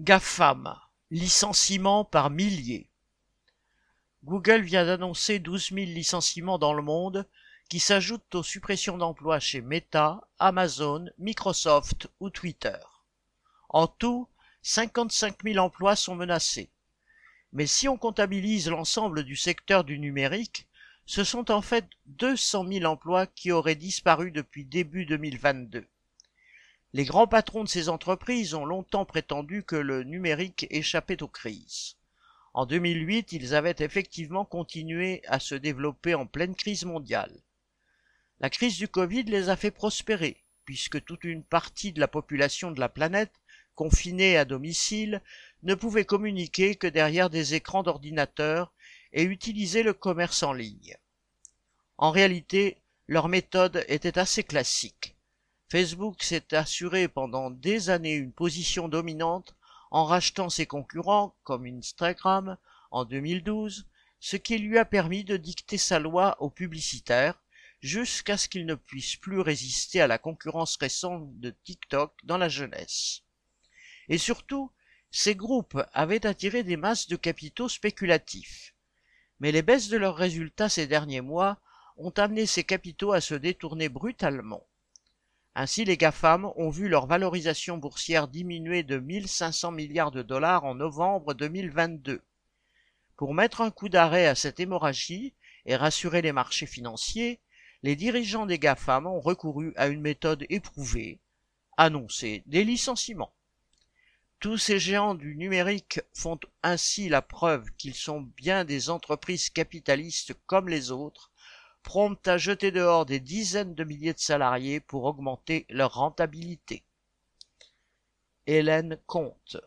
GAFAM, licenciement par milliers. Google vient d'annoncer 12 000 licenciements dans le monde qui s'ajoutent aux suppressions d'emplois chez Meta, Amazon, Microsoft ou Twitter. En tout, 55 000 emplois sont menacés. Mais si on comptabilise l'ensemble du secteur du numérique, ce sont en fait 200 000 emplois qui auraient disparu depuis début 2022. Les grands patrons de ces entreprises ont longtemps prétendu que le numérique échappait aux crises. En 2008, ils avaient effectivement continué à se développer en pleine crise mondiale. La crise du Covid les a fait prospérer, puisque toute une partie de la population de la planète, confinée à domicile, ne pouvait communiquer que derrière des écrans d'ordinateur et utiliser le commerce en ligne. En réalité, leur méthode était assez classique. Facebook s'est assuré pendant des années une position dominante en rachetant ses concurrents comme Instagram en 2012, ce qui lui a permis de dicter sa loi aux publicitaires jusqu'à ce qu'il ne puisse plus résister à la concurrence récente de TikTok dans la jeunesse. Et surtout, ces groupes avaient attiré des masses de capitaux spéculatifs. Mais les baisses de leurs résultats ces derniers mois ont amené ces capitaux à se détourner brutalement. Ainsi, les GAFAM ont vu leur valorisation boursière diminuer de 1500 milliards de dollars en novembre 2022. Pour mettre un coup d'arrêt à cette hémorragie et rassurer les marchés financiers, les dirigeants des GAFAM ont recouru à une méthode éprouvée, annoncer des licenciements. Tous ces géants du numérique font ainsi la preuve qu'ils sont bien des entreprises capitalistes comme les autres, promptes à jeter dehors des dizaines de milliers de salariés pour augmenter leur rentabilité. Hélène Comte